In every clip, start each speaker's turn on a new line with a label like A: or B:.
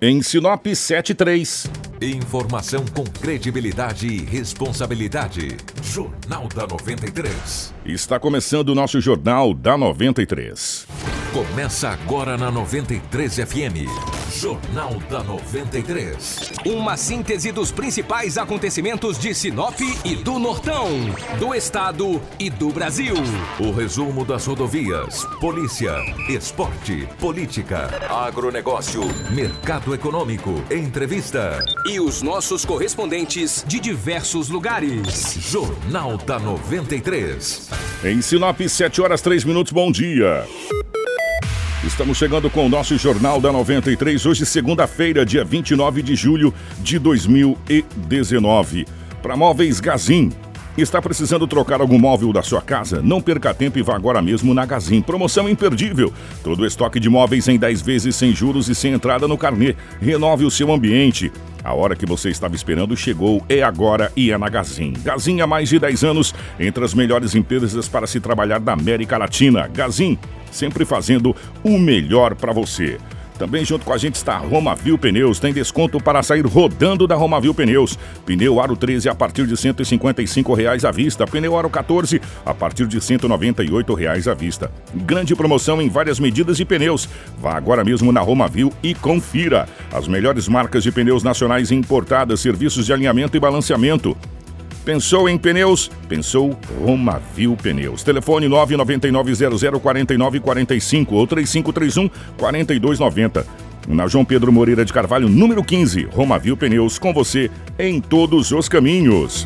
A: Em Sinop 73.
B: Informação com credibilidade e responsabilidade. Jornal da 93.
A: Está começando o nosso Jornal da 93.
B: Começa agora na 93 FM. Jornal da 93.
C: Uma síntese dos principais acontecimentos de Sinop e do Nortão, do Estado e do Brasil.
B: O resumo das rodovias, polícia, esporte, política, agronegócio, mercado econômico, entrevista.
C: E os nossos correspondentes de diversos lugares.
B: Jornal da 93.
A: Em Sinop, 7 horas 3 minutos, bom dia. Estamos chegando com o nosso Jornal da 93, hoje, segunda-feira, dia 29 de julho de 2019. Para Móveis Gazin. Está precisando trocar algum móvel da sua casa? Não perca tempo e vá agora mesmo na Gazin. Promoção imperdível. Todo o estoque de móveis em 10 vezes sem juros e sem entrada no carnê. Renove o seu ambiente. A hora que você estava esperando chegou, é agora e é na Gazin. Gazin há mais de 10 anos, entre as melhores empresas para se trabalhar da América Latina. Gazin, sempre fazendo o melhor para você. Também junto com a gente está a Romavil Pneus. Tem desconto para sair rodando da Romavil Pneus. Pneu Aro 13 a partir de 155 reais à vista. Pneu Aro 14 a partir de 198 reais à vista. Grande promoção em várias medidas de pneus. Vá agora mesmo na Romavil e confira. As melhores marcas de pneus nacionais importadas, serviços de alinhamento e balanceamento. Pensou em pneus? Pensou Romavil Pneus. Telefone 999004945 ou 3531-4290. Na João Pedro Moreira de Carvalho, número 15, Romavil Pneus, com você em todos os caminhos.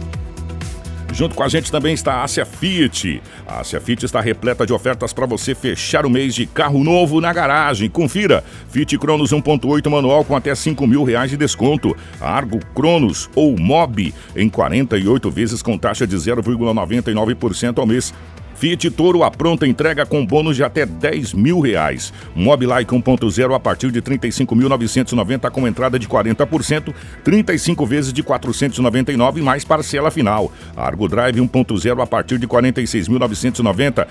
A: Junto com a gente também está a Ásia Fiat. A Ásia Fiat está repleta de ofertas para você fechar o mês de carro novo na garagem. Confira. Fiat Cronos 1.8 manual com até 5 mil reais de desconto. Argo Cronos ou Mob em 48 vezes com taxa de 0,99% ao mês. Fiat Toro a pronta entrega com bônus de até 10 mil reais. Mobilike 1.0 a partir de 35.990 com entrada de 40%, 35 vezes de 499 mais parcela final. Argo Drive 1.0 a partir de 46.990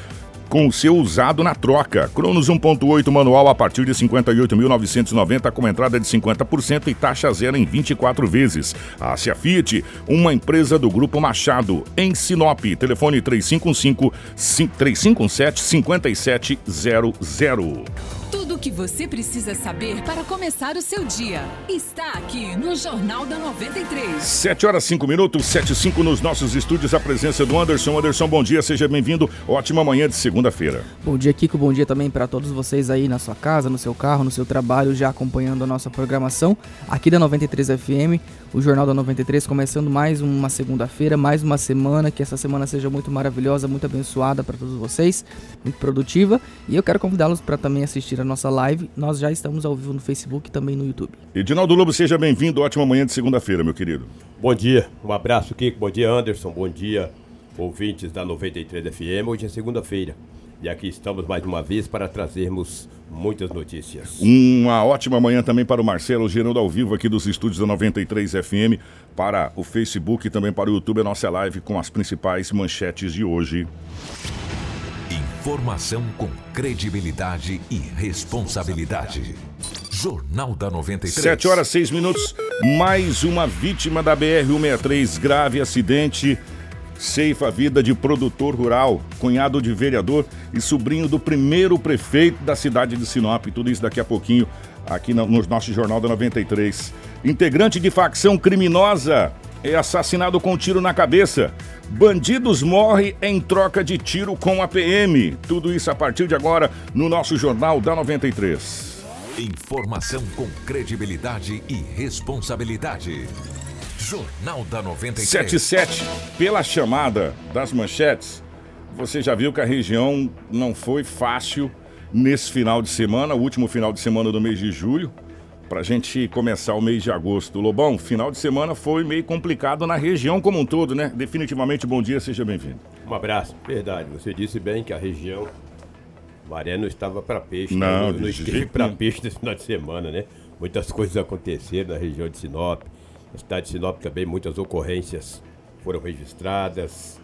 A: com o seu usado na troca. Cronos 1.8 manual a partir de 58.990 com entrada de 50% e taxa zero em 24 vezes. Ásia Fiat, uma empresa do Grupo Machado, em Sinop. Telefone 3515 3517 5700.
D: Tudo o que você precisa saber para começar o seu dia está aqui no Jornal da 93.
A: 7 horas 5 minutos, 7 e 5 nos nossos estúdios. A presença do Anderson. Anderson, bom dia, seja bem-vindo. Ótima manhã de segunda-feira.
E: Bom dia, Kiko. Bom dia também para todos vocês aí na sua casa, no seu carro, no seu trabalho, já acompanhando a nossa programação aqui da 93 FM. O Jornal da 93 começando mais uma segunda-feira, mais uma semana. Que essa semana seja muito maravilhosa, muito abençoada para todos vocês, muito produtiva. E eu quero convidá-los para também assistir a nossa live. Nós já estamos ao vivo no Facebook e também no YouTube.
A: Edinaldo Lobo, seja bem-vindo. Ótima manhã de segunda-feira, meu querido.
F: Bom dia, um abraço, Kiko. Bom dia, Anderson. Bom dia, ouvintes da 93 FM. Hoje é segunda-feira. E aqui estamos mais uma vez para trazermos muitas notícias.
A: Uma ótima manhã também para o Marcelo Gerando ao vivo aqui dos estúdios da 93 FM, para o Facebook e também para o YouTube, a nossa live com as principais manchetes de hoje.
B: Informação com credibilidade e responsabilidade. Jornal da 93.
A: 7 horas 6 minutos. Mais uma vítima da BR-163. Grave acidente. Ceifa a vida de produtor rural, cunhado de vereador e sobrinho do primeiro prefeito da cidade de Sinop. Tudo isso daqui a pouquinho aqui no, no nosso Jornal da 93. Integrante de facção criminosa é assassinado com um tiro na cabeça. Bandidos morrem em troca de tiro com a PM. Tudo isso a partir de agora no nosso Jornal da 93.
B: Informação com credibilidade e responsabilidade. Jornal da 93.
A: 77, pela chamada das manchetes, você já viu que a região não foi fácil nesse final de semana, o último final de semana do mês de julho, para a gente começar o mês de agosto. Lobão, final de semana foi meio complicado na região como um todo, né? Definitivamente, bom dia, seja bem-vindo.
F: Um abraço, verdade. Você disse bem que a região Maré não estava para peixe,
A: Não,
F: né?
A: de
F: não esteve para peixe nesse final de semana, né? Muitas coisas aconteceram na região de Sinop. Na cidade de Sinop também muitas ocorrências foram registradas.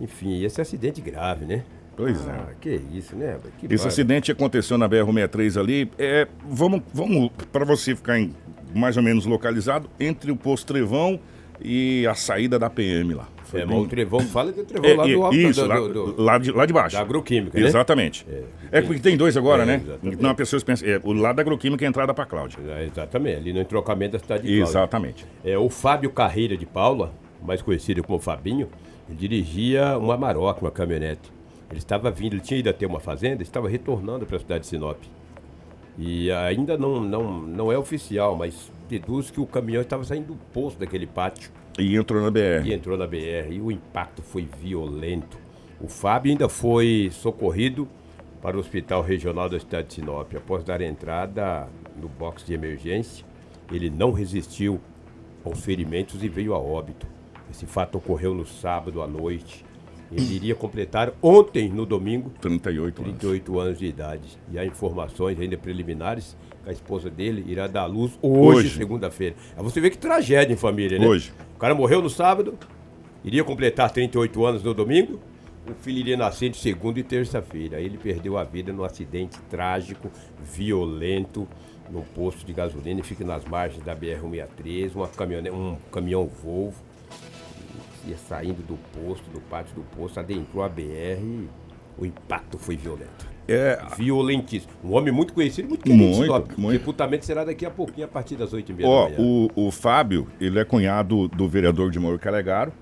F: Enfim, esse acidente grave, né?
A: Pois é.
F: Ah, que isso, né? Que
A: Esse acidente aconteceu na BR-63 ali. É, vamos, vamos para você ficar em- mais ou menos localizado entre o posto Trevão e a saída da PM lá. Foi
F: É,
A: bem-
F: o Trevão fala que o Trevão
A: É,
F: lá
A: é,
F: do alto
A: isso,
F: do,
A: lá,
F: do- do-
A: lá de, lá de baixo.
F: da agroquímica, né?
A: Exatamente. É, porque tem dois agora,
F: É,
A: né?
F: exatamente.
A: Então as pessoas pensam, é, o lado da agroquímica é a entrada para Cláudia.
F: É, Exatamente, ali no entrocamento da cidade de Cláudia.
A: Exatamente.
F: É, o Fábio Carreira de Paula, mais conhecido como Fabinho, dirigia uma Maroc, uma caminhonete. Ele estava vindo, ele tinha ido até uma fazenda, estava retornando para a cidade de Sinop. E ainda não, não, não é oficial, mas deduz que o caminhão estava saindo do poço daquele pátio
A: E entrou na BR.
F: e entrou na BR. E o impacto foi violento. O Fábio ainda foi socorrido para o Hospital Regional da cidade de Sinop. Após dar entrada no box de emergência, ele não resistiu aos ferimentos e veio a óbito. Esse fato ocorreu no sábado à noite. Ele iria completar ontem, no domingo,
A: 38 anos.
F: 38 anos de idade. E há informações ainda preliminares que a esposa dele irá dar à luz hoje,
A: Hoje.
F: segunda-feira. Aí você vê que tragédia em família, né?
A: Hoje.
F: O cara morreu no sábado, iria completar 38 anos no domingo, o filho iria nascer de segunda e terça-feira. Aí ele perdeu a vida num acidente trágico, violento, num posto de gasolina, e fica nas margens da BR-163, uma caminhone... um caminhão Volvo ia saindo do posto, do pátio do posto, adentrou a BR e o impacto foi violento.
A: É,
F: Violentíssimo. Um homem muito conhecido, muito querido.
A: Muito, muito.
F: Sepultamento será daqui a pouquinho, a partir das 8h30
A: ó,
F: da manhã.
A: o, o Fábio, ele é cunhado do vereador de Mauro Calegaro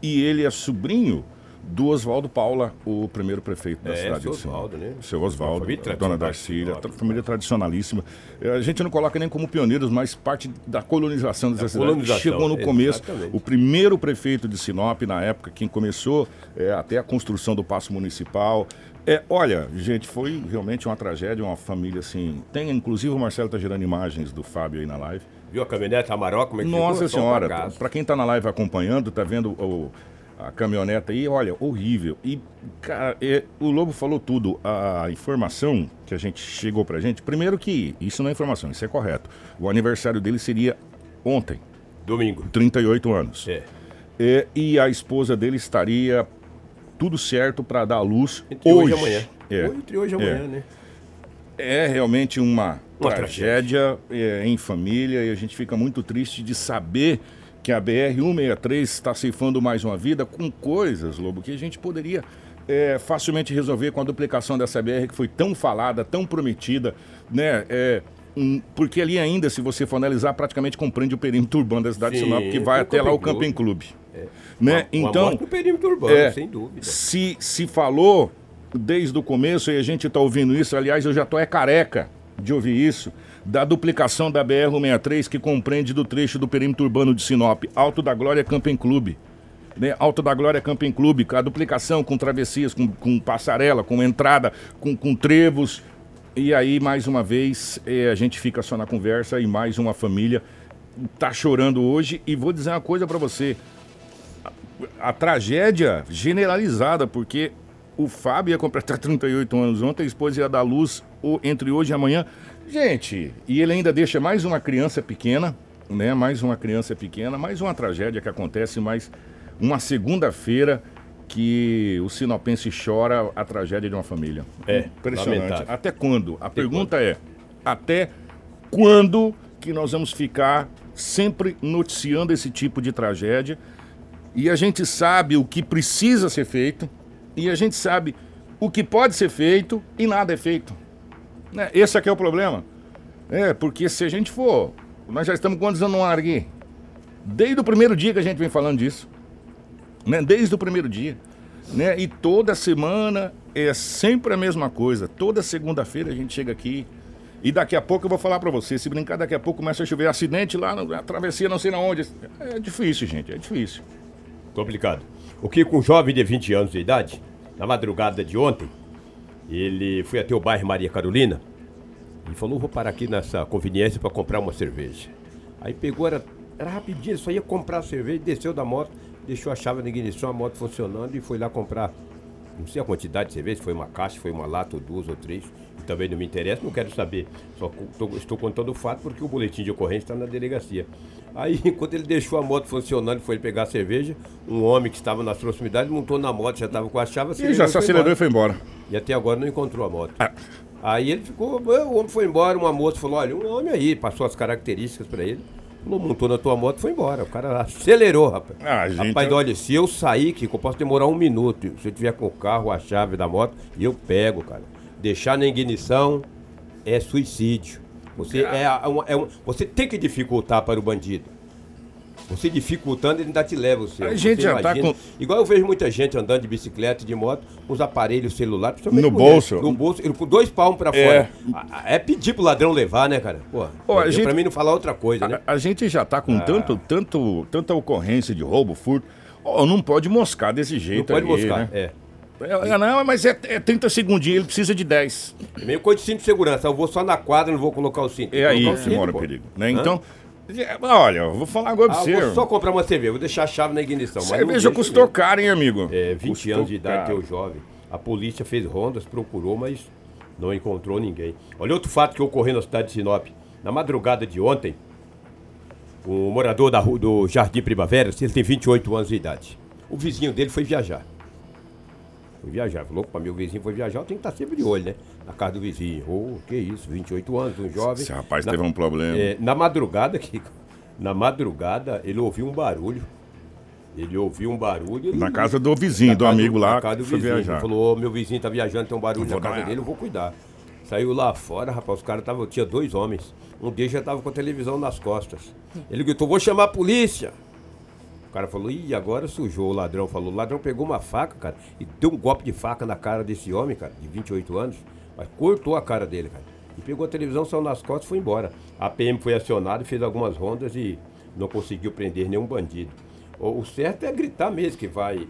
A: e ele é sobrinho do Oswaldo Paula, o primeiro prefeito da
F: É,
A: cidade
F: seu
A: de Sinop.
F: Oswaldo, né?
A: Seu Oswaldo, dona Darcília, tra- família tradicionalíssima. É, A gente não coloca nem como pioneiros, mas parte da colonização dessa
F: Da
A: cidade.
F: colonização,
A: Chegou no começo,
F: exatamente.
A: o primeiro prefeito de Sinop, na época, quem começou é, até a construção do Paço Municipal. É, olha, gente, foi realmente uma tragédia, uma família assim. Tem, inclusive, o Marcelo tá gerando imagens do Fábio aí na live.
F: Viu a caminhonete Amarok? Como é que
A: Nossa
F: ficou? Um
A: senhora, para quem tá na live acompanhando, tá vendo o- a caminhoneta aí, olha, horrível. E, cara, é, o Lobo falou tudo. A informação que a gente chegou pra gente, primeiro que isso não é informação, isso é correto. O aniversário dele seria ontem,
F: Domingo.
A: 38 anos.
F: É.
A: É, e a esposa dele estaria tudo certo para dar à luz
F: Entre hoje,
A: hoje.
F: e amanhã.
A: É.
F: Entre hoje e
A: É.
F: amanhã, né?
A: É realmente uma,
F: Uma
A: tragédia, é, em família e a gente fica muito triste de saber que a BR-163 está ceifando mais uma vida com coisas, Lobo, que a gente poderia é, facilmente resolver com a duplicação dessa BR que foi tão falada, tão prometida, né? É, porque ali ainda, se você for analisar, praticamente compreende o perímetro urbano da cidade
F: Sim,
A: de Sinop, que vai
F: o
A: até lá o
F: Camping
A: Clube. Né?
F: Uma- uma
A: então,
F: no perímetro urbano,
A: é,
F: sem dúvida.
A: se, se falou desde o começo, e a gente está ouvindo isso, aliás, eu já estou é careca de ouvir isso, da duplicação da BR-163, que compreende do trecho do perímetro urbano de Sinop, Alto da Glória Camping Clube. Né? Alto da Glória Camping Clube, a duplicação com travessias, com, com passarela, com entrada, com, com trevos. E aí, mais uma vez, eh, a gente fica só na conversa e mais uma família tá chorando hoje. E vou dizer uma coisa para você a tragédia generalizada, porque o Fábio ia completar 38 anos ontem, a esposa ia dar luz entre hoje e amanhã. Gente, e ele ainda deixa mais uma criança pequena, né? Mais uma criança pequena, mais uma tragédia que acontece, mais uma segunda-feira que o sinopense chora a tragédia de uma família.
F: É,
A: impressionante.
F: lamentável.
A: Até quando? A pergunta é: até quando que nós vamos ficar sempre noticiando esse tipo de tragédia? E a gente sabe o que precisa ser feito, e a gente sabe o que pode ser feito e nada é feito. Né? Esse aqui é o problema. É, porque se a gente for. Nós já estamos quantos anos no ar aqui? Desde o primeiro dia que a gente vem falando disso. Né? Desde o primeiro dia. Né? E toda semana é sempre a mesma coisa. Toda segunda-feira a gente chega aqui. E daqui a pouco eu vou falar pra você. Se brincar, daqui a pouco começa a chover acidente lá, no- a travessia não sei na onde. É difícil, gente. É difícil.
F: Complicado. O que com um jovem de 20 anos de idade, na madrugada de ontem, ele foi até o bairro Maria Carolina e falou: vou parar aqui nessa conveniência para comprar uma cerveja. Aí pegou, era, era rapidinho, só ia comprar a cerveja, desceu da moto, deixou a chave na ignição, a moto funcionando e foi lá comprar. Não sei a quantidade de cerveja, foi uma caixa, foi uma lata, ou duas ou três. E também não me interessa, não quero saber. Só tô- estou contando o fato porque o boletim de ocorrência está na delegacia. Aí, enquanto ele deixou a moto funcionando e foi pegar a cerveja, um homem que estava nas proximidades montou na moto, já estava com a chave.
A: E já se acelerou e foi embora.
F: E até agora não encontrou a moto. Aí ele ficou, o homem foi embora, uma moça falou, olha, um homem aí, passou as características pra ele. Falou, montou na tua moto e foi embora. O cara acelerou, rapaz.
A: Ah, gente,
F: rapaz,
A: eu-
F: olha, se eu sair, Kiko, eu posso demorar um minuto. Se eu tiver com o carro, a chave da moto, eu pego, cara. Deixar na ignição é suicídio. Você, é, uma- é um- você tem que dificultar para o bandido. Você dificultando, ele ainda te leva o seu.
A: A gente já tá
F: imagina-
A: com-
F: Igual eu vejo muita gente andando de bicicleta de moto, com os aparelhos celulares, principalmente
A: No
F: mulher,
A: bolso.
F: No bolso, ele com dois palmos pra
A: É.
F: fora. Ah, É pedir pro ladrão levar, né, cara? Pô,
A: Ó, a
F: é
A: gente-
F: pra mim não falar outra coisa, né?
A: A, a gente já tá
F: Ah.
A: com tanto, tanto, tanta ocorrência de roubo, furto. Ó, não pode moscar desse
F: Não
A: jeito
F: pode
A: aí,
F: moscar.
A: né?
F: É.
A: É, é, não, mas é, é 30 segundinhos, ele precisa de 10.
F: É meio coisa de cinto de segurança. Eu vou só na quadra, não vou colocar o cinto.
A: É aí que mora o perigo, né? Então, é, olha, eu vou falar agora pra
F: Ah,
A: você.
F: vou só comprar uma cerveja, vou deixar a chave na ignição.
A: Cerveja custou
F: mesmo.
A: caro, hein, amigo?
F: É, 20
A: Custou
F: anos de idade,
A: caro.
F: teu jovem. A polícia fez rondas, procurou, mas não encontrou ninguém. Olha outro fato que ocorreu na cidade de Sinop. Na madrugada de ontem, um morador da rua do Jardim Primavera, ele tem 28 anos de idade. O vizinho dele foi viajar. Foi viajar. Falou, para meu vizinho foi viajar, eu tenho que estar sempre de olho, né? Na casa do vizinho. Ô, que isso, 28 anos, um jovem.
A: Esse rapaz
F: Na-
A: teve um problema.
F: é, na madrugada, Kiko, na madrugada, ele ouviu um barulho. Ele ouviu um barulho. ele-
A: Na casa do vizinho, do amigo lá,
F: na casa do vizinho.
A: viajar.
F: Ele falou, ô, meu vizinho tá viajando, tem um barulho na casa dele, eu vou cuidar. Saiu lá fora, rapaz, os caras estavam, tinha dois homens. Um deles já tava com a televisão nas costas. Ele gritou, vou chamar a polícia. O cara falou, ih, agora sujou o ladrão. Falou, o ladrão pegou uma faca, cara, e deu um golpe de faca na cara desse homem, cara, de 28 anos. Mas cortou a cara dele, cara. E pegou a televisão, saiu nas costas e foi embora. A PM foi acionada, fez algumas rondas e não conseguiu prender nenhum bandido. O, certo é gritar mesmo que vai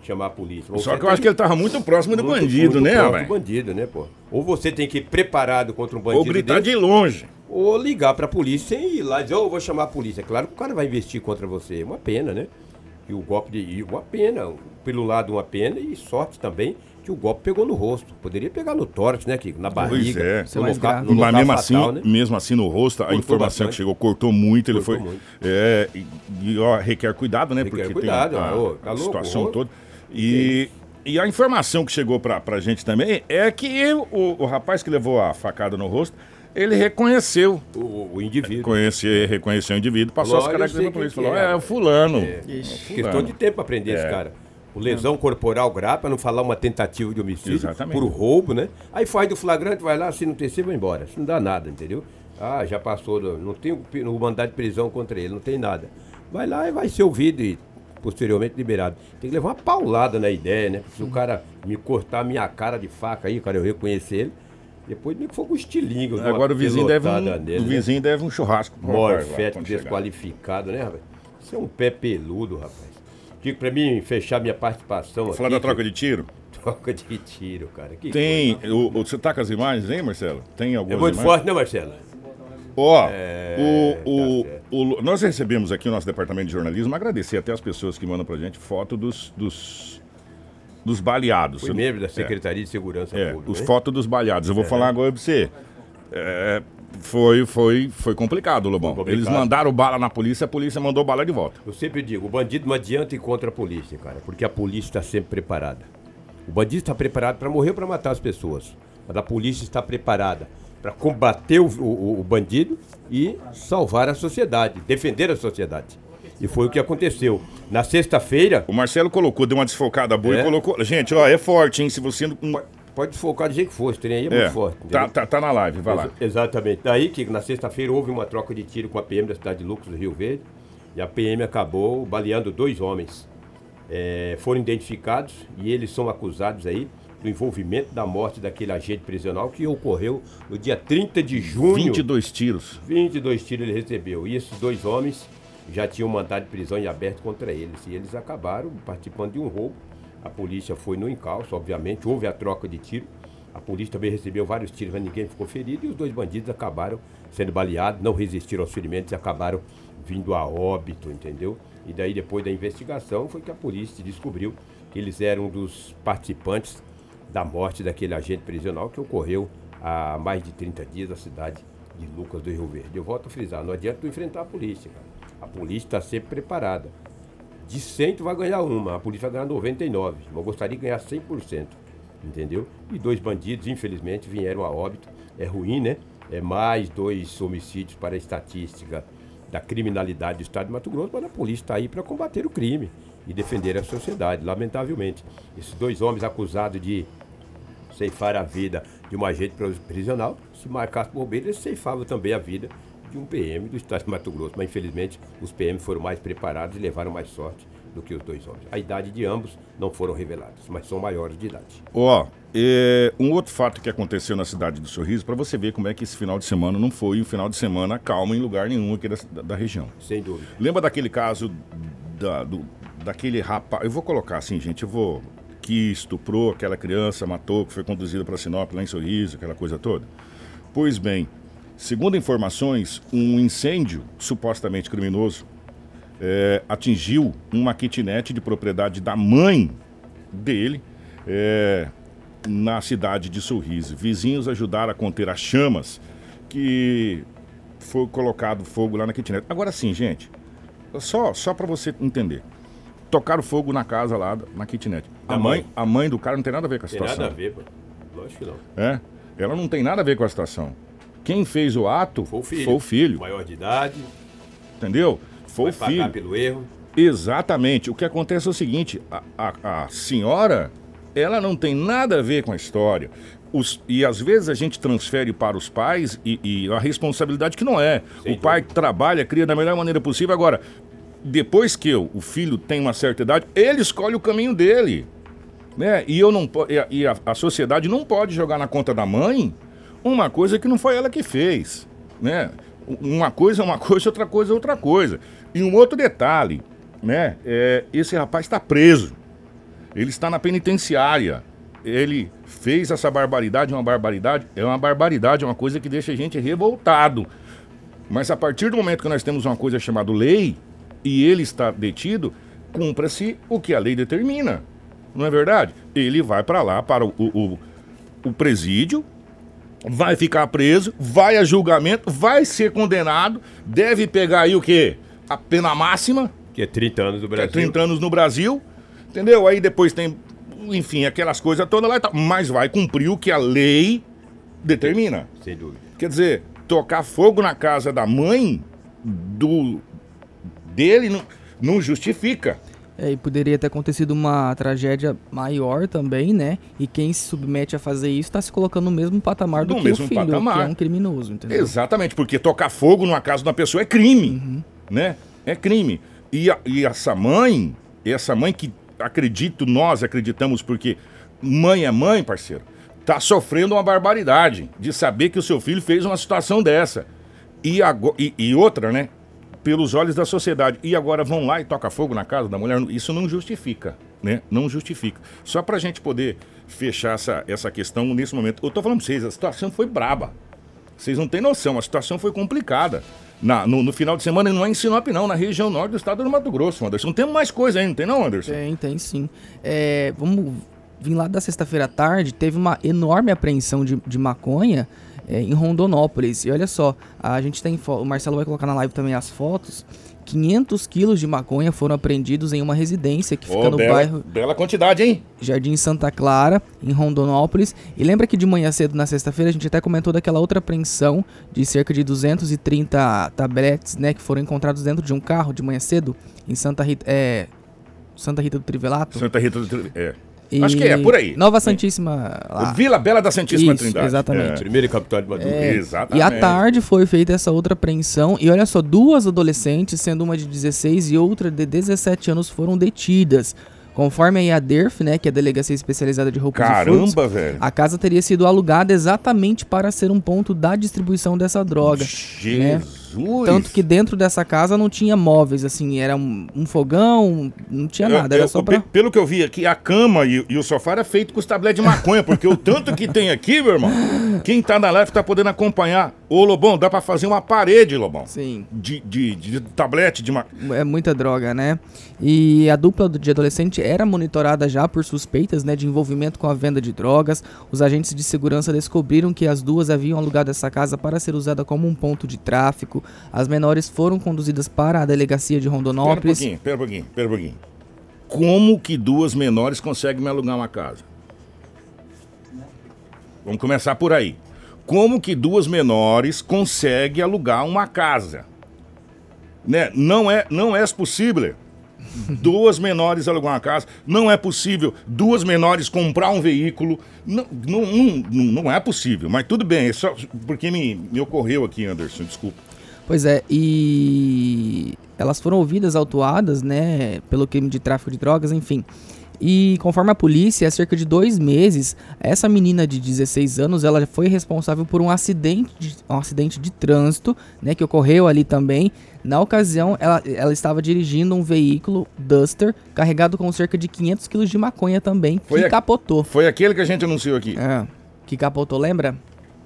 F: chamar a polícia. O
A: Só que eu
F: é
A: acho que ele tava muito próximo do
F: muito,
A: bandido,
F: muito
A: né,
F: próximo do bandido, né, pô? Ou você tem que ir preparado contra um bandido
A: Ou gritar
F: desse,
A: de longe.
F: Ou ligar pra polícia sem ir lá e dizer, eu vou chamar a polícia. É claro que o cara vai investir contra você. É uma pena, né? E o golpe de. E uma pena. Pelo lado, uma pena e sorte também que o golpe pegou no rosto. Poderia pegar no tórax, né, Kiko? Na barriga.
E: Isso é mais
F: local- no
A: Mas
F: local
A: mesmo
F: fatal,
A: assim,
F: né?
A: mesmo assim no rosto, a
F: Cortou
A: informação
F: bastante.
A: que chegou cortou muito, ele
F: Cortou
A: foi.
F: muito.
A: É, e, e, ó, requer cuidado, né?
F: Requer
A: porque
F: cuidado,
A: tem a,
F: ó, tá
A: a
F: louco,
A: situação
F: ó.
A: toda. E, e a informação que chegou pra, pra gente também é que o, o rapaz que levou a facada no rosto, ele reconheceu.
F: O, o indivíduo.
A: Conhecer, reconheceu o indivíduo, passou
F: Falou,
A: as
F: "Olha, eu
A: características da polícia. Falou,
F: que é,
A: é, o fulano.
F: Questão de tempo pra prender esse
A: É.
F: cara. O lesão corporal grave, pra não falar uma tentativa de homicídio,
A: Exatamente.
F: por roubo, né? Aí faz do flagrante, vai lá, se não tem, você vai embora. Isso não dá nada, entendeu? Ah, já passou, não tem o mandado de prisão contra ele, não tem nada. Vai lá e vai ser ouvido e posteriormente liberado. Tem que levar uma paulada na ideia, né? Se o cara me cortar a minha cara de faca aí, cara, eu reconhecer ele, depois nem que for com estilingue.
A: Agora o vizinho, deve um,
F: nele,
A: o
F: né?
A: vizinho deve um churrasco.
F: Morfético desqualificado, né, rapaz? Isso é um pé peludo, rapaz. Digo pra mim fechar minha participação
A: Vou
F: aqui.
A: falar da troca de tiro?
F: troca de tiro, cara. Que
A: Tem.
F: coisa.
A: O, o- você tá com as imagens aí, Marcelo? Tem
F: É
A: algumas
F: muito
A: imagens?
F: forte, né, Marcelo?
A: Ó,
F: É,
A: o, o,
F: tá
A: o- nós recebemos aqui no nosso departamento de jornalismo, agradecer até as pessoas que mandam pra gente foto dos, dos, dos baleados.
F: Fui membro da Secretaria de Segurança
A: É,
F: Pública.
A: os
F: né?
A: fotos dos baleados. Eu vou falar agora pra você. É, foi, foi, foi complicado, Lobão.
F: Foi complicado.
A: Eles mandaram bala na polícia, a polícia mandou bala de volta.
F: Eu sempre digo, o bandido não adianta ir contra a polícia, cara, porque a polícia está sempre preparada. O bandido está preparado para morrer ou para matar as pessoas. Mas a polícia está preparada para combater o, o- o bandido e salvar a sociedade, defender a sociedade. E foi o que aconteceu. Na sexta-feira,
A: O Marcelo colocou, deu uma desfocada boa e
F: É.
A: colocou. Gente, ó, é forte, hein? Se você não.
F: pode desfocar do jeito que for, esse trem aí é,
A: É,
F: muito forte.
A: tá, tá, tá na live, vai lá.
F: Exa- Exatamente. Daí que na sexta-feira houve uma troca de tiro com a PM da cidade de Lucas do Rio Verde e a PM acabou baleando dois homens. É, foram identificados e eles são acusados aí do envolvimento da morte daquele agente prisional que ocorreu no dia 30 de junho.
A: 22 tiros.
F: 22 tiros ele recebeu. E esses dois homens já tinham mandado de prisão em aberto contra eles. E eles acabaram participando de um roubo. A polícia foi no encalço, obviamente, houve a troca de tiro. A polícia também recebeu vários tiros, mas ninguém ficou ferido. E os dois bandidos acabaram sendo baleados, não resistiram aos ferimentos e acabaram vindo a óbito, entendeu? E daí, depois da investigação, foi que a polícia descobriu que eles eram dos participantes da morte daquele agente prisional que ocorreu há mais de 30 dias na cidade de Lucas do Rio Verde. Eu volto a frisar, não adianta tu enfrentar a polícia, cara. A polícia está sempre preparada. De 100 tu vai ganhar uma, a polícia vai ganhar 99. Mas eu gostaria de ganhar 100%. entendeu? E dois bandidos, infelizmente, vieram a óbito. É ruim, né? É mais dois homicídios para a estatística da criminalidade do Estado de Mato Grosso, mas a polícia está aí para combater o crime e defender a sociedade, lamentavelmente. Esses dois homens acusados de ceifar a vida de um agente prisional, se marcasse bobeira, eles ceifavam também a vida de um PM do Estado de Mato Grosso. Mas infelizmente os PM foram mais preparados e levaram mais sorte do que os dois homens. A idade de ambos não foram reveladas, mas são maiores de idade.
A: Ó, é, um outro fato que aconteceu na cidade do Sorriso, para você ver como é que esse final de semana não foi um final de semana calmo em lugar nenhum aqui da, da região.
F: Sem dúvida.
A: Lembra daquele caso da, do, daquele rapaz. Eu vou colocar assim, gente, eu vou. Que estuprou aquela criança, matou, que foi conduzida para Sinop, lá em Sorriso, aquela coisa toda? Pois bem, segundo informações, um incêndio supostamente criminoso é, atingiu uma kitnet de propriedade da mãe dele é, na cidade de Sorriso. Vizinhos ajudaram a conter as chamas que foi colocado fogo lá na kitnet. Agora sim, gente, só, só para você entender. Tocaram fogo na casa lá, na kitnet. A, a mãe, mãe, a mãe do cara não tem nada a ver com a situação.
F: Tem nada a ver, pô. Lógico que não.
A: É? Ela não tem nada a ver com a situação. Quem fez o ato
F: foi o filho.
A: Foi o filho.
F: Maior de idade.
A: Entendeu? Foi o filho.
F: Pagar pelo erro.
A: Exatamente. O que acontece é o seguinte: a, a, a senhora, ela não tem nada a ver com a história. Os, e às vezes a gente transfere para os pais e, e a responsabilidade que não é. Sem o pai trabalha, cria da melhor maneira possível. Agora, depois que eu, o filho tem uma certa idade, ele escolhe o caminho dele. Né? E, eu não, e, a, a sociedade não pode jogar na conta da mãe uma coisa que não foi ela que fez. Né? Uma coisa é uma coisa, outra coisa é outra coisa. E um outro detalhe, né? É, esse rapaz está preso. Ele está na penitenciária. Ele fez essa barbaridade, uma barbaridade, é uma barbaridade, é uma coisa que deixa a gente revoltado. Mas a partir do momento que nós temos uma coisa chamada lei e ele está detido, cumpra-se o que a lei determina. Não é verdade? Ele vai para lá, para o, o, o presídio, vai ficar preso, vai a julgamento, vai ser condenado, deve pegar aí o quê? A pena máxima.
F: Que é 30 anos no Brasil.
A: Que é 30 anos no Brasil, entendeu? Aí depois tem, enfim, aquelas coisas todas lá e tal. Mas vai cumprir o que a lei determina.
F: Sem dúvida.
A: Quer dizer, tocar fogo na casa da mãe do dele não, não justifica.
E: É, e poderia ter acontecido uma tragédia maior também, né? E quem se submete a fazer isso está se colocando no mesmo patamar do no que o filho, patamar. que é um criminoso, entendeu?
A: Exatamente, porque tocar fogo numa casa de uma pessoa é crime, uhum. né? É crime. E, a, e essa mãe, essa mãe que acredito, nós acreditamos, porque mãe é mãe, parceiro, tá sofrendo uma barbaridade de saber que o seu filho fez uma situação dessa. E, agora, e, e outra, né? Pelos olhos da sociedade. E agora vão lá e toca fogo na casa da mulher. Isso não justifica, né? Não justifica. Só para a gente poder fechar essa, essa questão nesse momento. Eu tô falando para vocês, a situação foi braba. Vocês não têm noção, a situação foi complicada. Na, no, no, final de semana não é em Sinop, não, na região norte do estado do Mato Grosso, Anderson. Tem mais coisa aí, não tem não, Anderson?
E: Tem, tem sim. É, vamos vir lá da sexta-feira à tarde, teve uma enorme apreensão de, de maconha é, em Rondonópolis. E olha só, a gente tem o Marcelo vai colocar na live também as fotos. 500 quilos de maconha foram apreendidos em uma residência que fica oh, no
A: bela,
E: bairro.
A: Bela quantidade, hein?
E: Jardim Santa Clara, em Rondonópolis. E lembra que de manhã cedo, na sexta-feira, a gente até comentou daquela outra apreensão de cerca de 230 tabletes, né? Que foram encontrados dentro de um carro de manhã cedo, em Santa Rita. É, Santa Rita do Trivelato?
A: Santa Rita do Trivelato. É. E Acho que é, por aí.
E: Nova Santíssima.
A: Lá. Vila Bela da Santíssima
E: Isso,
A: Trindade.
E: Exatamente.
F: É. Primeira capital de Maduro.
E: É.
A: Exatamente.
E: E à tarde foi feita essa outra apreensão. E olha só, duas adolescentes, sendo uma de 16 e outra de 17 anos, foram detidas. Conforme a DERF, né, que é a Delegacia Especializada de Roupas
A: Caramba,
E: e Frutos,
A: velho.
E: a casa teria sido alugada exatamente para ser um ponto da distribuição dessa droga. Né?
A: Jesus!
E: Tanto que dentro dessa casa não tinha móveis, assim, era um, um fogão, não tinha nada, era
A: eu,
E: só pra...
A: Pelo que eu vi aqui, a cama e, e o sofá era feito com os tabletes de maconha, porque o tanto que tem aqui, meu irmão, quem tá na live tá podendo acompanhar. Ô, Lobão, dá pra fazer uma parede, Lobão.
E: Sim.
A: De, de, de tablete de maconha.
E: É muita droga, né? E a dupla de adolescente era monitorada já por suspeitas né, de envolvimento com a venda de drogas. Os agentes de segurança descobriram que as duas haviam alugado essa casa para ser usada como um ponto de tráfico. As menores foram conduzidas para a delegacia de Rondonópolis.
A: Pera um pouquinho, pera um pouquinho, pera um pouquinho. Como que duas menores conseguem me alugar uma casa? Vamos começar por aí. Como que duas menores conseguem alugar uma casa? Né? Não é, não é possível. Duas menores alugar uma casa. Não é possível duas menores comprar um veículo. Não, não, não, não é possível. Mas tudo bem, é só porque me, me ocorreu aqui, Anderson, desculpa.
E: Pois é, e elas foram ouvidas, autuadas, né, pelo crime de tráfico de drogas, enfim. E conforme a polícia, há cerca de dois meses, essa menina de 16 anos, ela foi responsável por um acidente de, um acidente de trânsito, né, que ocorreu ali também. Na ocasião, ela, ela estava dirigindo um veículo Duster carregado com cerca de 500 quilos de maconha também,
A: Foi
E: que
A: a-
E: capotou.
A: Foi aquele que a gente anunciou aqui.
E: É, que capotou, lembra?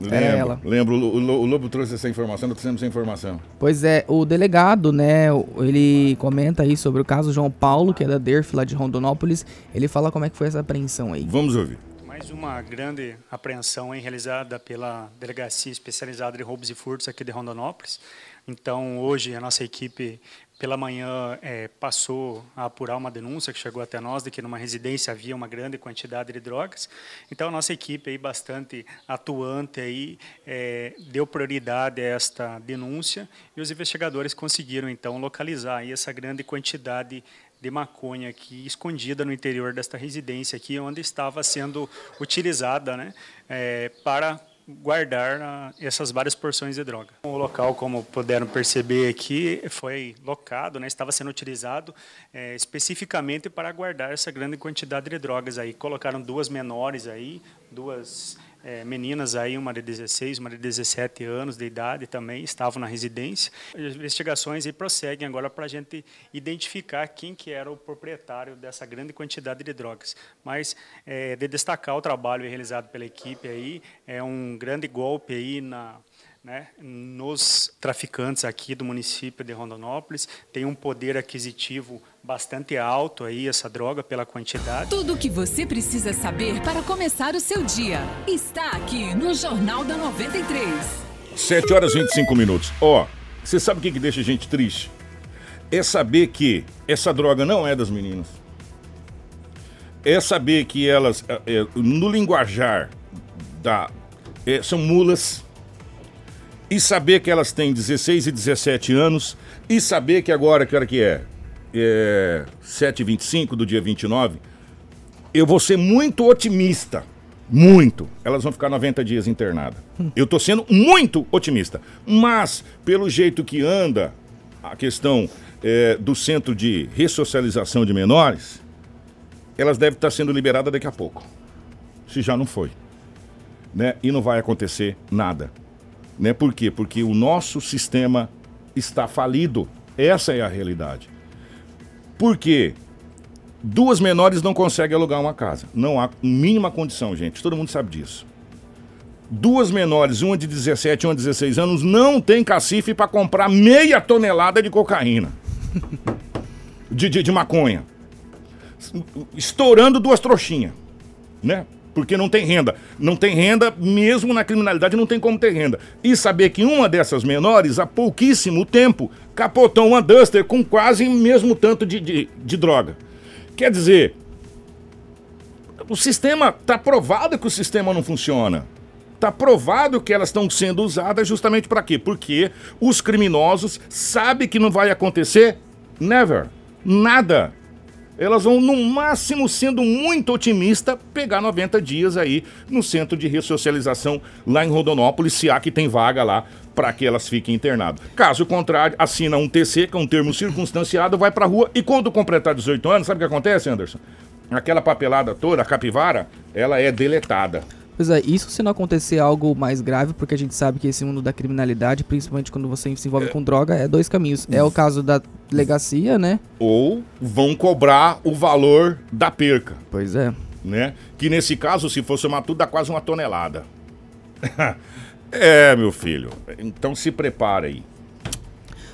A: Lembro,
E: ela.
A: lembro. O, o Lobo trouxe essa informação, nós trouxemos essa informação.
E: Pois é, o delegado, né, ele comenta aí sobre o caso João Paulo, que é da DERF lá de Rondonópolis. Ele fala como é que foi essa apreensão aí.
A: Vamos ouvir.
G: Mais uma grande apreensão hein, realizada pela Delegacia Especializada de Roubos e Furtos aqui de Rondonópolis. Então, hoje, a nossa equipe, pela manhã, eh, passou a apurar uma denúncia que chegou até nós de que numa residência havia uma grande quantidade de drogas. Então, a nossa equipe, aí, bastante atuante, aí, eh, deu prioridade a esta denúncia e os investigadores conseguiram, então, localizar aí essa grande quantidade de maconha aqui escondida no interior desta residência aqui, onde estava sendo utilizada, né, eh, para guardar ah, essas várias porções de droga. O local, como puderam perceber aqui, foi locado, né, estava sendo utilizado eh, especificamente para guardar essa grande quantidade de drogas aí. Colocaram duas menores aí, duas eh, meninas aí, uma de 16, uma de 17 anos de idade também, estavam na residência. As investigações aí prosseguem agora para a gente identificar quem que era o proprietário dessa grande quantidade de drogas. Mas eh, de destacar o trabalho realizado pela equipe aí, é um grande golpe aí na né, nos traficantes aqui do município de Rondonópolis, tem um poder aquisitivo bastante alto aí essa droga pela quantidade.
D: Tudo o que você precisa saber para começar o seu dia está aqui no Jornal da 93.
A: 7 horas e 25 minutos. Ó, você sabe o que, que deixa a gente triste? É saber que essa droga não é das meninas. É saber que elas, é, é, no linguajar, da, é, são mulas. E saber que elas têm 16 e 17 anos. E saber que agora, que hora que é? É 7h25 do dia 29. Eu vou ser muito otimista. Muito. Elas vão ficar 90 dias internadas. Eu tô sendo muito otimista. Mas, pelo jeito que anda a questão é, do centro de ressocialização de menores, elas devem estar sendo liberadas daqui a pouco. Se já não foi. Né? E não vai acontecer nada. Né? Por quê? Porque o nosso sistema está falido. Essa é a realidade. Por quê? Duas menores não conseguem alugar uma casa. Não há mínima condição, gente. Todo mundo sabe disso. Duas menores, uma de 17 e uma de 16 anos, não tem cacife para comprar meia tonelada de cocaína. De, de, de maconha. Estourando duas trouxinhas. Né? Porque não tem renda. Não tem renda, mesmo na criminalidade não tem como ter renda. E saber que uma dessas menores, há pouquíssimo tempo, capotou uma Duster com quase o mesmo tanto de, de, de droga. Quer dizer, o sistema, está provado que o sistema não funciona. Está provado que elas estão sendo usadas justamente para quê? Porque os criminosos sabem que não vai acontecer never, nada. Elas vão, no máximo, sendo muito otimista, pegar 90 dias aí no centro de ressocialização lá em Rondonópolis, se há que tem vaga lá para que elas fiquem internadas. Caso contrário, assina um TC, que é um termo circunstanciado, vai para rua e quando completar 18 anos, sabe o que acontece, Anderson? Aquela papelada toda, a capivara, ela é deletada.
E: Pois é, isso se não acontecer algo mais grave, porque a gente sabe que esse mundo da criminalidade, principalmente quando você se envolve com droga, é dois caminhos. É o caso da delegacia, né?
A: Ou vão cobrar o valor da perca.
E: Pois é.
A: né? Que nesse caso, se fosse uma tudo, dá quase uma tonelada. é, meu filho. Então se prepara aí.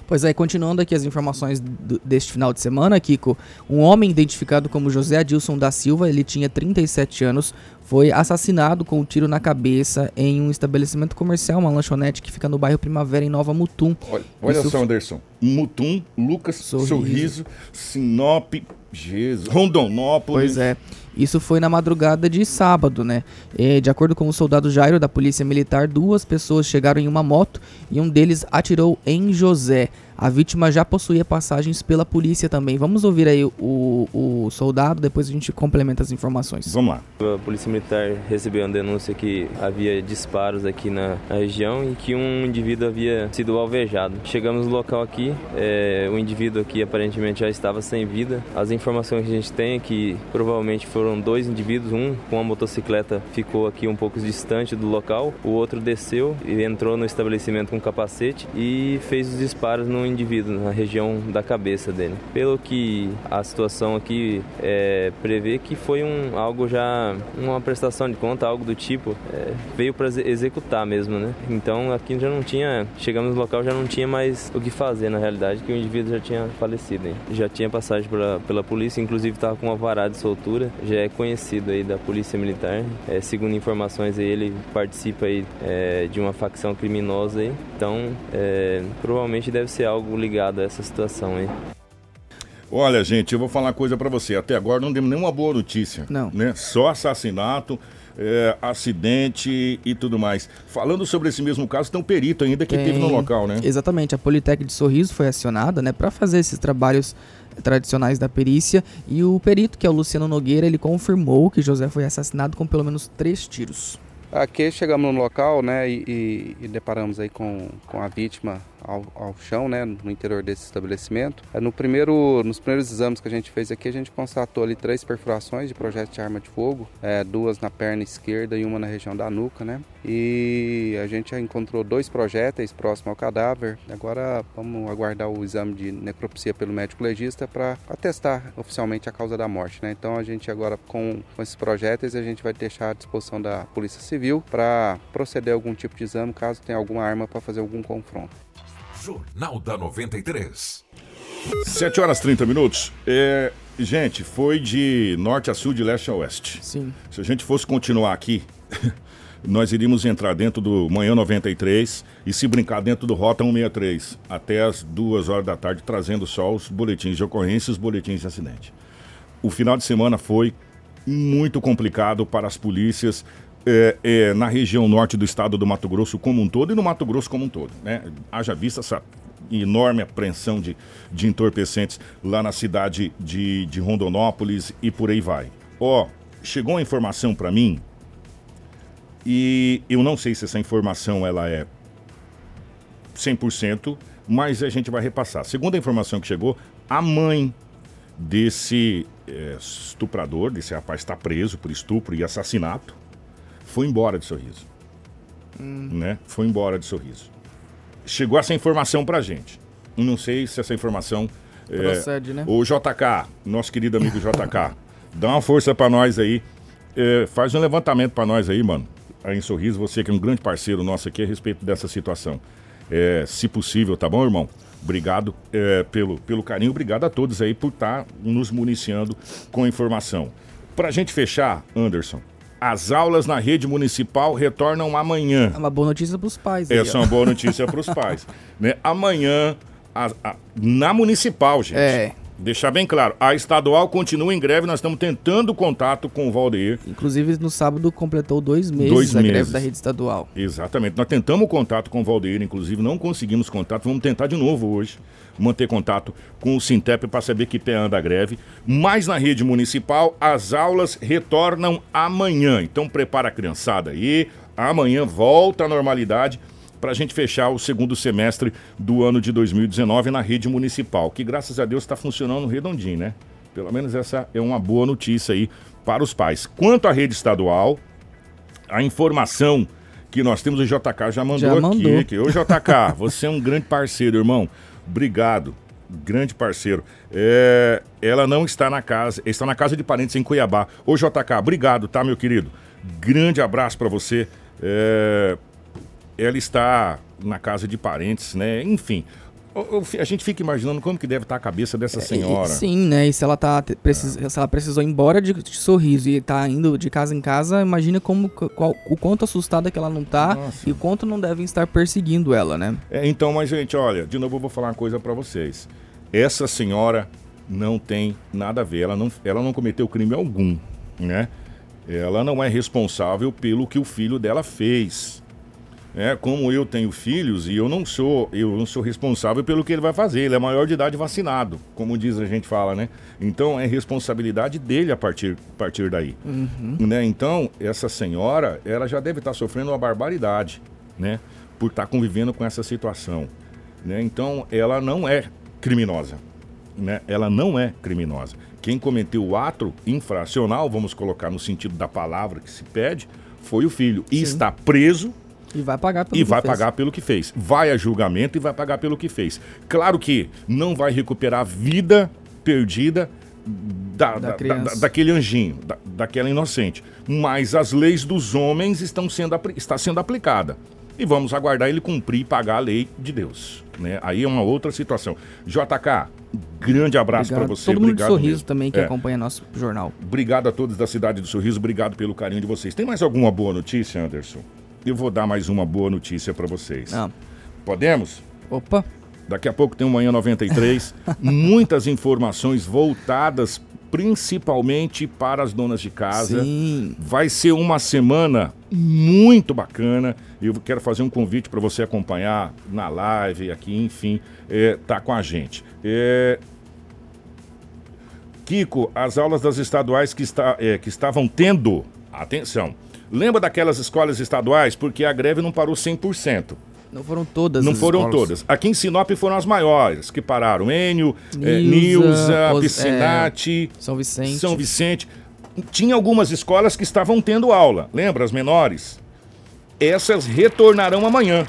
E: Pois é, continuando aqui as informações do- deste final de semana, Kiko, um homem identificado como José Adilson da Silva, ele tinha 37 anos, foi assassinado com um tiro na cabeça em um estabelecimento comercial, uma lanchonete que fica no bairro Primavera, em Nova Mutum.
A: Olha, olha
E: Isso-
A: só, Anderson. Mutum, Lucas, Sorriso,
E: Sorriso.
A: Sinop, Jesus, Rondonópolis.
E: Pois é. Isso foi na madrugada de sábado, né? Eh, de acordo com o soldado Jairo da Polícia Militar, duas pessoas chegaram em uma moto e um deles atirou em José. A vítima já possuía passagens pela polícia também. Vamos ouvir aí o, o soldado, depois a gente complementa as informações.
A: Vamos lá.
H: A Polícia Militar recebeu uma denúncia que havia disparos aqui na, na região e que um indivíduo havia sido alvejado. Chegamos no local aqui, é, o indivíduo aqui aparentemente já estava sem vida. As informações que a gente tem é que provavelmente foram dois indivíduos, um com a motocicleta ficou aqui um pouco distante do local, o outro desceu e entrou no estabelecimento com capacete e fez os disparos no indivíduo, na região da cabeça dele. Pelo que a situação aqui é, prevê que foi um, algo já, uma prestação de conta, algo do tipo, é, veio para executar mesmo, né? Então aqui já não tinha, chegamos no local já não tinha mais o que fazer na realidade, que o indivíduo já tinha falecido. hein? Já tinha passagem pela, pela polícia, inclusive estava com uma varada de soltura, já é conhecido aí da polícia militar. É, segundo informações aí, ele participa aí é, de uma facção criminosa aí, então é, provavelmente deve ser algo ligado a essa situação aí.
A: Olha, gente, eu vou falar uma coisa pra você. Até agora não demos nenhuma boa notícia.
E: Não.
A: Né? Só assassinato, é, acidente e tudo mais. Falando sobre esse mesmo caso, tem um perito ainda que teve no
E: Tem-
A: local, né?
E: Exatamente, a Politec de Sorriso foi acionada, né, para fazer esses trabalhos tradicionais da perícia e o perito, que é o Luciano Nogueira, ele confirmou que José foi assassinado com pelo menos três tiros.
I: Aqui chegamos no local, né, e, e- deparamos aí com, com a vítima ao, ao chão, né, no interior desse estabelecimento. É, No primeiro, nos primeiros exames que a gente fez aqui, a gente constatou ali três perfurações de projétil de arma de fogo, é, duas na perna esquerda e uma na região da nuca, né. E a gente já encontrou dois projéteis próximo ao cadáver. Agora vamos aguardar o exame de necropsia pelo médico legista para atestar oficialmente a causa da morte, né. Então a gente agora com, com esses projéteis a gente vai deixar à disposição da Polícia Civil para proceder a algum tipo de exame caso tenha alguma arma para fazer algum confronto.
B: Jornal da 93.
A: 7 horas 30 minutos. É, gente, foi de norte a sul, de leste a oeste.
E: Sim.
A: Se a gente fosse continuar aqui, nós iríamos entrar dentro do Manhã 93 e se brincar dentro do Rota 163 até as duas horas da tarde, trazendo só os boletins de ocorrência e os boletins de acidente. O final de semana foi muito complicado para as polícias é, é, na região norte do estado do Mato Grosso como um todo e no Mato Grosso como um todo. Né? Haja vista essa enorme apreensão de, de entorpecentes lá na cidade de, de Rondonópolis e por aí vai. Ó, chegou uma informação para mim e eu não sei se essa informação ela é 100%, mas a gente vai repassar. Segundo a informação que chegou, a mãe desse é, estuprador, desse rapaz está preso por estupro e assassinato, foi embora de sorriso. Né? Foi embora de sorriso. Chegou essa informação pra gente. Não sei se essa informação. é,
E: Procede, né?
A: O JK, nosso querido amigo JK, dá uma força pra nós aí. É, faz um levantamento pra nós aí, mano. Aí em Sorriso, você que é um grande parceiro nosso aqui a respeito dessa situação. É, se possível, tá bom, irmão? Obrigado é, pelo, pelo carinho, obrigado a todos aí por estar nos municiando com informação. Pra gente fechar, Anderson, as aulas na rede municipal retornam amanhã.
E: É uma boa notícia para os pais. aí,
A: Essa é uma boa notícia para os pais. Né? Amanhã, a- a- na municipal, gente.
E: É.
A: Deixar bem claro, a estadual continua em greve, nós estamos tentando contato com o Valdeir.
E: Inclusive, no sábado completou dois meses
A: Dois
E: a
A: meses.
E: greve da rede estadual.
A: Exatamente. Nós tentamos contato com o Valdeir, inclusive não conseguimos contato. Vamos tentar de novo hoje manter contato com o Sintep para saber que pé anda a greve. Mas na rede municipal, as aulas retornam amanhã. Então prepara a criançada aí. Amanhã volta à normalidade para a gente fechar o segundo semestre do ano de 2019 na rede municipal, que graças a Deus está funcionando redondinho, né? Pelo menos essa é uma boa notícia aí para os pais. Quanto à rede estadual, a informação que nós temos, o JK já mandou
E: Já
A: aqui.
E: mandou.
A: aqui. Ô JK, você é um grande parceiro, irmão. Obrigado. Grande parceiro. É, ela não está na casa, está na casa de parentes em Cuiabá. Ô JK, obrigado, tá, meu querido? Grande abraço para você. É, ela está na casa de parentes, né? Enfim. A gente fica imaginando como que deve estar a cabeça dessa senhora.
E: Sim, né? E se ela tá precis... é. se ela precisou ir embora de, de, sorriso e tá indo de casa em casa, imagina como qual, o quanto assustada que ela não tá Nossa. e o quanto não devem estar perseguindo ela, né?
A: É, então, mas gente, olha, de novo eu vou falar uma coisa para vocês. Essa senhora não tem nada a ver, ela não, ela não cometeu crime algum, né? Ela não é responsável pelo que o filho dela fez. É, como eu tenho filhos e eu não sou, eu não sou responsável pelo que ele vai fazer. Ele é maior de idade vacinado, como diz a gente fala, né? Então é responsabilidade dele a partir, a partir daí. Uhum. Né? Então, essa senhora, ela já deve estar sofrendo uma barbaridade, né? Por estar convivendo com essa situação. Né? Então, ela não é criminosa. Né? Ela não é criminosa. Quem cometeu o ato infracional, vamos colocar no sentido da palavra que se pede, foi o filho. E Sim. está preso
E: e vai pagar
A: pelo e que vai fez. pagar pelo que fez. Vai a julgamento e vai pagar pelo que fez. Claro que não vai recuperar a vida perdida da, da, da, da daquele anjinho, daquela inocente. Mas as leis dos homens estão sendo, está sendo aplicada. E vamos aguardar ele cumprir e pagar a lei de Deus. Né? Aí é uma outra situação. JK, grande abraço para você.
E: Todo mundo obrigado Sorriso mesmo. também que é. acompanha nosso jornal.
A: Obrigado a todos da cidade do Sorriso, obrigado pelo carinho de vocês. Tem mais alguma boa notícia, Anderson? Eu vou dar mais uma boa notícia para vocês. Ah. Podemos?
E: Opa!
A: Daqui a pouco tem o Manhã 93. muitas informações voltadas principalmente para as donas de casa.
E: Sim.
A: Vai ser uma semana muito bacana. Eu quero fazer um convite para você acompanhar na live aqui, enfim, é, tá com a gente. É... Kiko, as aulas das estaduais que, está, é, que estavam tendo, atenção, Lembra daquelas escolas estaduais? Porque a greve não parou 100%.
E: Não foram todas
A: Não foram
E: escolas.
A: todas. Aqui em Sinop foram as maiores que pararam. Enio, eh, Nilza, é, Piscinati,
E: é, São Vicente.
A: São Vicente. Tinha algumas escolas que estavam tendo aula. Lembra? As menores. Essas retornarão amanhã.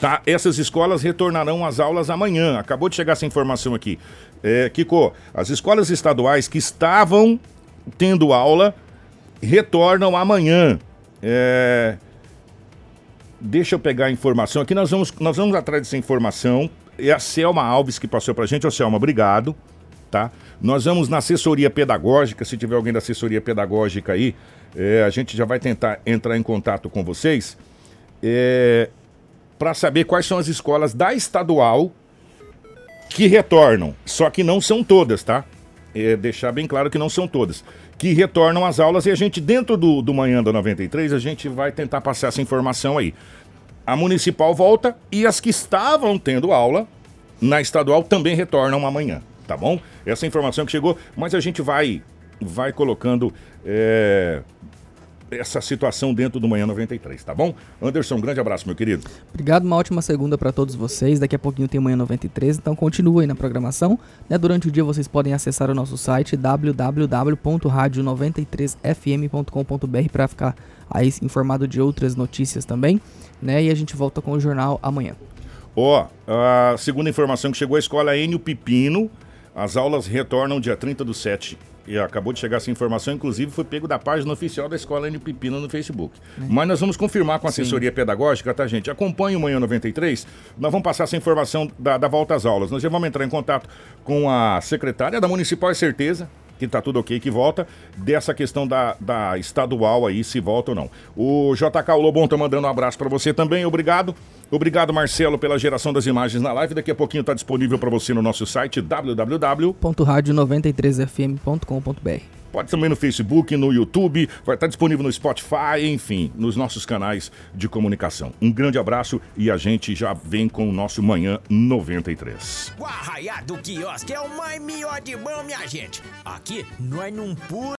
A: Tá? Essas escolas retornarão às aulas amanhã. Acabou de chegar essa informação aqui. É, Kiko, as escolas estaduais que estavam tendo aula retornam amanhã. É... Deixa eu pegar a informação aqui. Nós vamos, nós vamos atrás dessa informação. É a Selma Alves que passou para a gente. Ô, Selma, obrigado. Tá? Nós vamos na assessoria pedagógica. Se tiver alguém da assessoria pedagógica aí, é, a gente já vai tentar entrar em contato com vocês é, para saber quais são as escolas da estadual que retornam. Só que não são todas, tá? É, deixar bem claro que não são todas que retornam às aulas e a gente, dentro do, do Manhã da 93, a gente vai tentar passar essa informação aí. A municipal volta e as que estavam tendo aula na estadual também retornam amanhã, tá bom? Essa informação que chegou, mas a gente vai, vai colocando é, essa situação dentro do Manhã 93, tá bom? Anderson, um grande abraço, meu querido.
E: Obrigado, uma ótima segunda para todos vocês. Daqui a pouquinho tem Manhã 93, então continue aí na programação. Né? Durante o dia vocês podem acessar o nosso site www.radio93fm.com.br para ficar aí informado de outras notícias também, né? E a gente volta com o jornal amanhã.
A: Ó, oh, a segunda informação que chegou à escola Enio Pipino, as aulas retornam dia 30 do 7 e acabou de chegar essa informação, inclusive foi pego da página oficial da Escola N Pipina no Facebook. É. Mas nós vamos confirmar com a assessoria Sim. pedagógica, tá, gente? Acompanhe o Manhã 93, nós vamos passar essa informação da, da volta às aulas. Nós já vamos entrar em contato com a secretária da Municipal, é certeza, que tá tudo ok, que volta, dessa questão da, da estadual aí, se volta ou não. O JK Lobon tá mandando um abraço para você também, obrigado. Obrigado, Marcelo, pela geração das imagens na live. Daqui a pouquinho está disponível para você no nosso site
E: www.radio93fm.com.br.
A: Pode também no Facebook, no YouTube, vai estar disponível no Spotify, enfim, nos nossos canais de comunicação. Um grande abraço e a gente já vem com o nosso Manhã 93.
J: O Arraiá do Quiosque é o mais melhor de minha gente. Aqui nós não.